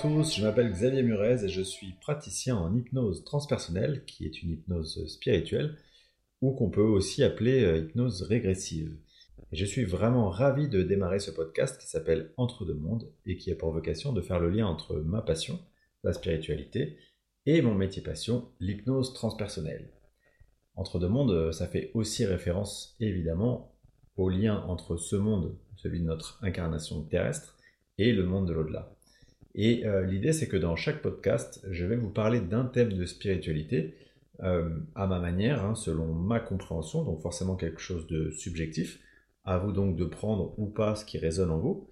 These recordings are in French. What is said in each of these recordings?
Tous, je m'appelle Xavier Murez et je suis praticien en hypnose transpersonnelle, qui est une hypnose spirituelle, ou qu'on peut aussi appeler euh, hypnose régressive. Je suis vraiment ravi de démarrer ce podcast qui s'appelle Entre deux mondes et qui a pour vocation de faire le lien entre ma passion, la spiritualité, et mon métier passion, l'hypnose transpersonnelle. Entre deux mondes, euh, ça fait aussi référence évidemment au lien entre ce monde, celui de notre incarnation terrestre, et le monde de l'au-delà. Et euh, l'idée, c'est que dans chaque podcast, je vais vous parler d'un thème de spiritualité euh, à ma manière, hein, selon ma compréhension, donc forcément quelque chose de subjectif. À vous donc de prendre ou pas ce qui résonne en vous.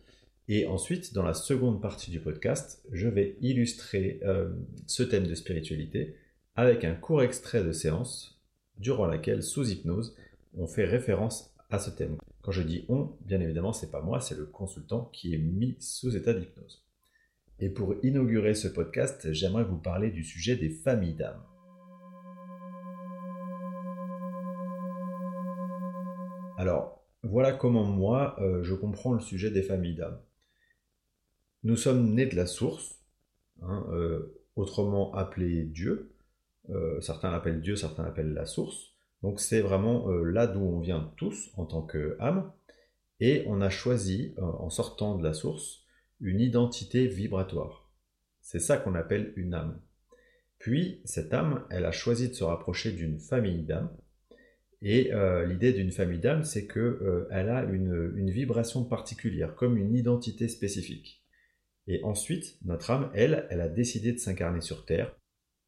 Et ensuite, dans la seconde partie du podcast, je vais illustrer euh, ce thème de spiritualité avec un court extrait de séance durant laquelle, sous hypnose, on fait référence à ce thème. Quand je dis on, bien évidemment, c'est pas moi, c'est le consultant qui est mis sous état d'hypnose. Et pour inaugurer ce podcast, j'aimerais vous parler du sujet des familles d'âmes. Alors, voilà comment moi, euh, je comprends le sujet des familles d'âmes. Nous sommes nés de la source, hein, euh, autrement appelé Dieu. Euh, certains l'appellent Dieu, certains l'appellent la source. Donc c'est vraiment là d'où on vient tous en tant qu'âme. Et on a choisi, en sortant de la source, une identité vibratoire. C'est ça qu'on appelle une âme. Puis, cette âme, elle a choisi de se rapprocher d'une famille d'âmes. Et euh, l'idée d'une famille d'âmes, c'est qu'elle euh, a une, vibration particulière, comme une identité spécifique. Et ensuite, notre âme, elle, elle a décidé de s'incarner sur Terre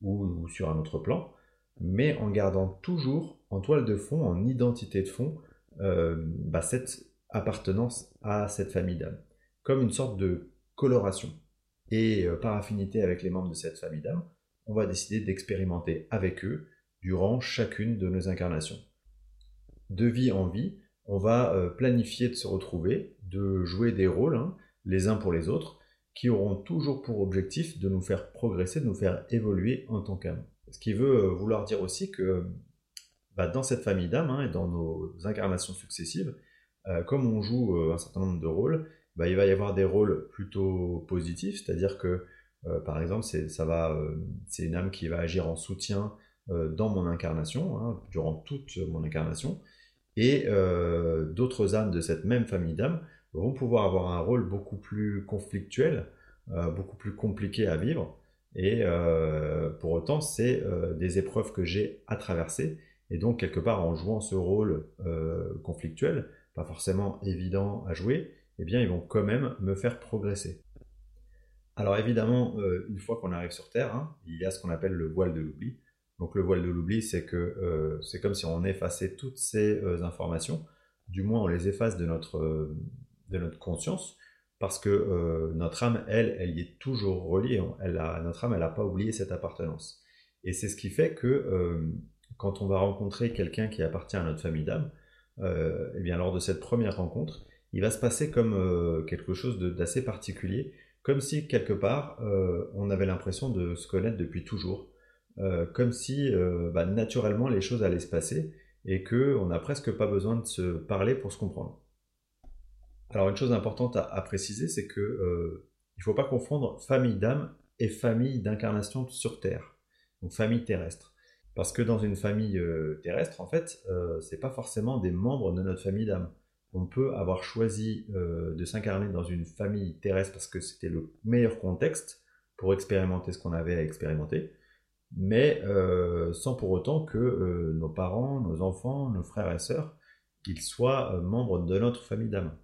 ou, sur un autre plan, mais en gardant toujours en toile de fond, en identité de fond, euh, bah, cette appartenance à cette famille d'âmes comme une sorte de coloration. Et euh, par affinité avec les membres de cette famille d'âmes, on va décider d'expérimenter avec eux durant chacune de nos incarnations. De vie en vie, on va euh, planifier de se retrouver, de jouer des rôles hein, les uns pour les autres, qui auront toujours pour objectif de nous faire progresser, de nous faire évoluer en tant qu'âme. Ce qui veut euh, vouloir dire aussi que bah, dans cette famille d'âmes hein, et dans nos incarnations successives, comme on joue un certain nombre de rôles, bah, il va y avoir des rôles plutôt positifs, c'est-à-dire que, euh, par exemple, euh, c'est une âme qui va agir en soutien euh, dans mon incarnation, hein, durant toute mon incarnation, et d'autres âmes de cette même famille d'âmes vont pouvoir avoir un rôle beaucoup plus conflictuel, beaucoup plus compliqué à vivre, et pour autant, c'est des épreuves que j'ai à traverser, et donc quelque part en jouant ce rôle conflictuel, pas forcément évident à jouer, eh bien, ils vont quand même me faire progresser. Alors évidemment, euh, une fois qu'on arrive sur Terre, hein, il y a ce qu'on appelle le voile de l'oubli. Donc le voile de l'oubli, c'est que euh, c'est comme si on effaçait toutes ces euh, informations, du moins on les efface de notre, de notre conscience, parce que notre âme, elle, elle y est toujours reliée. Elle notre âme, elle n'a pas oublié cette appartenance. Et c'est ce qui fait que quand on va rencontrer quelqu'un qui appartient à notre famille d'âme, eh bien lors de cette première rencontre, il va se passer comme euh, quelque chose d'assez particulier, comme si quelque part euh, on avait l'impression de se connaître depuis toujours, euh, comme si bah, naturellement les choses allaient se passer et qu'on n'a presque pas besoin de se parler pour se comprendre. Alors une chose importante à, préciser, c'est que il ne faut pas confondre famille d'âme et famille d'incarnation sur Terre, donc famille terrestre. Parce que dans une famille terrestre, en fait, ce n'est pas forcément des membres de notre famille d'âme on peut avoir choisi euh, de s'incarner dans une famille terrestre parce que c'était le meilleur contexte pour expérimenter ce qu'on avait à expérimenter, mais euh, sans pour autant que euh, nos parents, nos enfants, nos frères et sœurs, qu'ils soient membres de notre famille d'âme.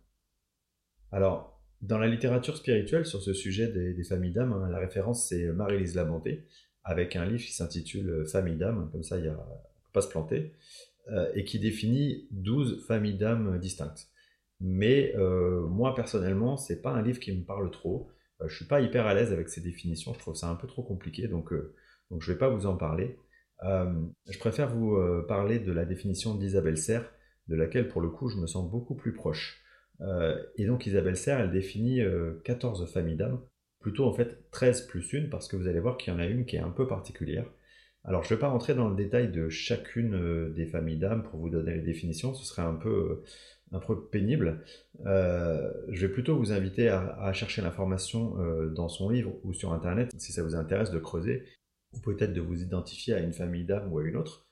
Alors, dans la littérature spirituelle sur ce sujet des, familles d'âme, hein, la référence c'est Marie-Lise Labonté, avec un livre qui s'intitule Famille d'âme, comme ça il ne faut pas se planter. Euh, et qui définit 12 familles d'âmes distinctes. Mais euh, moi personnellement, c'est pas un livre qui me parle trop. Euh, je suis pas hyper à l'aise avec ces définitions, je trouve ça un peu trop compliqué, donc, donc je vais pas vous en parler. je préfère vous parler de la définition d'Isabelle Serre, de laquelle pour le coup je me sens beaucoup plus proche. et donc Isabelle Serre, elle définit 14 familles d'âmes, plutôt en fait 13 plus une, parce que vous allez voir qu'il y en a une qui est un peu particulière. Alors, je ne vais pas rentrer dans le détail de chacune euh, des familles d'âmes pour vous donner les définitions, ce serait un peu, un peu pénible, euh, je vais plutôt vous inviter à, chercher l'information euh, dans son livre ou sur Internet si ça vous intéresse de creuser, ou peut-être de vous identifier à une famille d'âmes ou à une autre.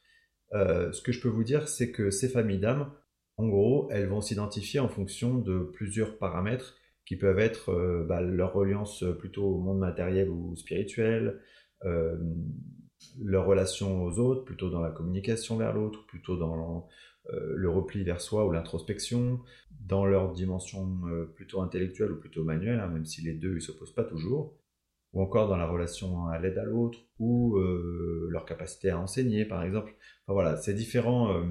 Euh, ce que je peux vous dire, c'est que ces familles d'âmes, en gros, elles vont s'identifier en fonction de plusieurs paramètres qui peuvent être bah, leur reliance plutôt au monde matériel ou spirituel, leur relation aux autres, plutôt dans la communication vers l'autre, plutôt dans euh, le repli vers soi ou l'introspection, dans leur dimension euh, plutôt intellectuelle ou plutôt manuelle, hein, même si les deux ne s'opposent pas toujours, ou encore dans la relation à l'aide à l'autre, ou euh, leur capacité à enseigner, par exemple. Enfin voilà, c'est différents,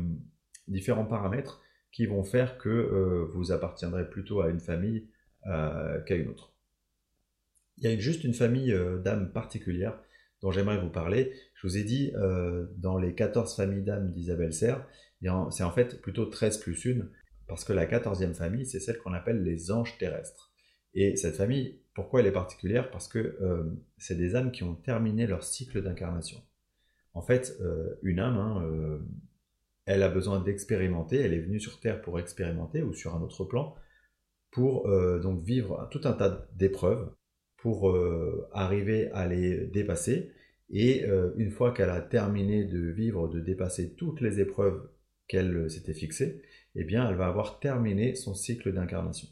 différents paramètres qui vont faire que vous appartiendrez plutôt à une famille qu'à une autre. Il y a juste une famille d'âmes particulière dont j'aimerais vous parler. Je vous ai dit, dans les 14 familles d'âmes d'Isabelle Serre, c'est en fait plutôt 13 plus 1, parce que la quatorzième famille, c'est celle qu'on appelle les anges terrestres. Et cette famille, pourquoi elle est particulière? Parce que euh, c'est des âmes qui ont terminé leur cycle d'incarnation. En fait, euh, une âme, hein, euh, elle a besoin d'expérimenter, elle est venue sur Terre pour expérimenter, ou sur un autre plan, pour donc vivre tout un tas d'épreuves, pour arriver à les dépasser. Et une fois qu'elle a terminé de vivre, de dépasser toutes les épreuves qu'elle euh, s'était fixée, eh bien, elle va avoir terminé son cycle d'incarnation.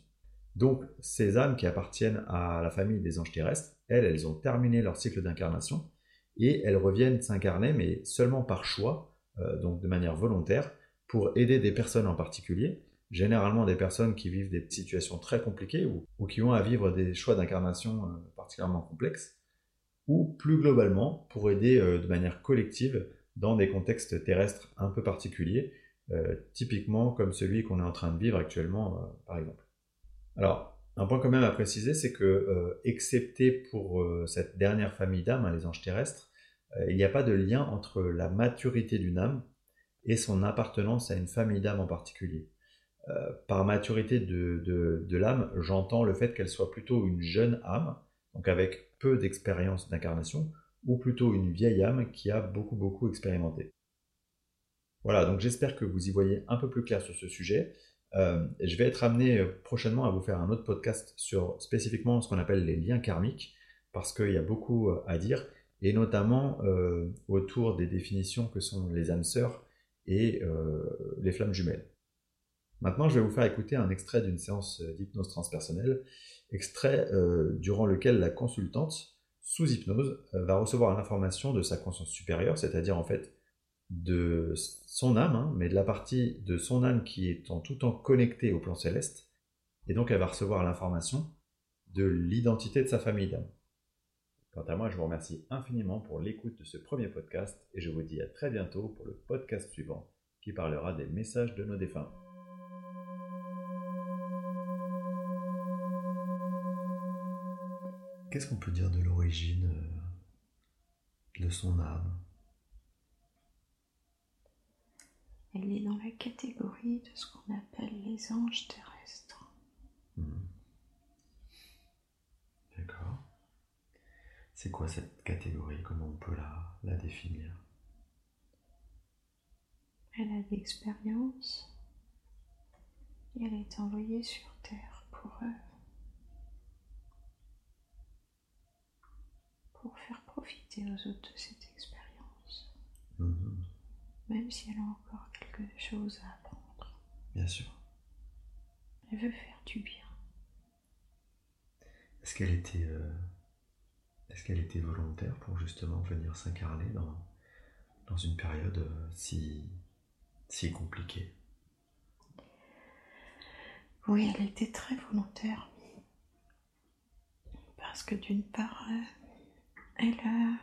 Donc, ces âmes qui appartiennent à la famille des anges terrestres, elles, elles ont terminé leur cycle d'incarnation et elles reviennent s'incarner, mais seulement par choix, euh, donc de manière volontaire, pour aider des personnes en particulier, généralement des personnes qui vivent des situations très compliquées ou, qui ont à vivre des choix d'incarnation euh, particulièrement complexes, ou plus globalement pour aider de manière collective dans des contextes terrestres un peu particuliers, euh, typiquement comme celui qu'on est en train de vivre actuellement, euh, par exemple. Alors, un point quand même à préciser, c'est que, euh, excepté pour cette dernière famille d'âmes, hein, les anges terrestres, il n'y a pas de lien entre la maturité d'une âme et son appartenance à une famille d'âmes en particulier. Par maturité de, l'âme, j'entends le fait qu'elle soit plutôt une jeune âme, donc avec peu d'expérience d'incarnation, ou plutôt une vieille âme qui a beaucoup beaucoup expérimenté. Voilà, donc j'espère que vous y voyez un peu plus clair sur ce sujet. Euh, je vais être amené euh, prochainement à vous faire un autre podcast sur spécifiquement ce qu'on appelle les liens karmiques, parce qu'il y a beaucoup euh, à dire, et notamment autour des définitions que sont les âmes sœurs et les flammes jumelles. Maintenant, je vais vous faire écouter un extrait d'une séance d'hypnose transpersonnelle, extrait durant lequel la consultante, sous hypnose, va recevoir l'information de sa conscience supérieure, c'est-à-dire en fait de son âme, hein, mais de la partie de son âme qui est en tout temps connectée au plan céleste, et donc elle va recevoir l'information de l'identité de sa famille d'âme. Quant à moi, je vous remercie infiniment pour l'écoute de ce premier podcast, et je vous dis à très bientôt pour le podcast suivant, qui parlera des messages de nos défunts. Qu'est-ce qu'on peut dire de l'origine euh, de son âme? Elle est dans la catégorie de ce qu'on appelle les anges terrestres. Hmm. D'accord. C'est quoi cette catégorie? Comment on peut la, la définir? Elle a de l'expérience et elle est envoyée sur Terre pour eux. Pour faire profiter aux autres de cette expérience. Hmm même si elle a encore quelque chose à apprendre. Bien sûr. Elle veut faire du bien. Est-ce qu'elle était, euh, est-ce qu'elle était volontaire pour justement venir s'incarner dans, dans une période euh, si, si compliquée? Oui, elle était très volontaire. Parce que d'une part, euh, elle a,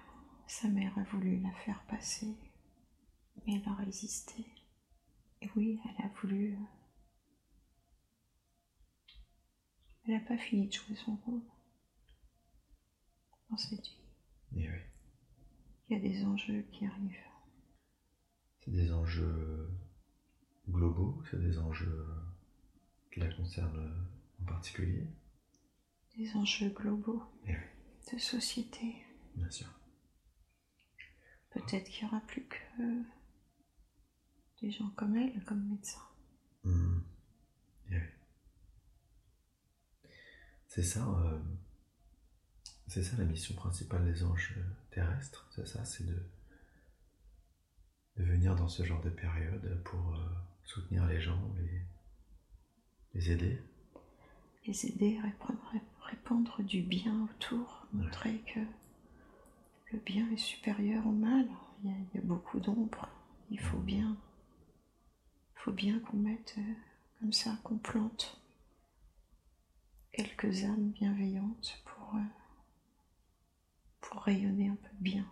sa mère a voulu la faire passer mais elle a résisté. Et oui, elle a voulu. Euh, elle n'a pas fini de jouer son rôle dans cette vie. Et oui. Il y a des enjeux qui arrivent. C'est des enjeux globaux, c'est des enjeux qui la concernent en particulier. Des enjeux globaux. Et oui. De société. Bien sûr. Peut-être qu'il n'y aura plus que des gens comme elle, comme médecin. Hmm. C'est ça, euh, c'est ça la mission principale des anges terrestres, c'est ça, c'est de, de venir dans ce genre de période pour euh, soutenir les gens, les, les aider. Les aider à répandre, répandre du bien autour, montrer que le bien est supérieur au mal. Il y a, beaucoup d'ombre. Il faut bien, il faut bien qu'on mette euh, comme ça, qu'on plante quelques âmes bienveillantes pour, euh, pour rayonner un peu de bien.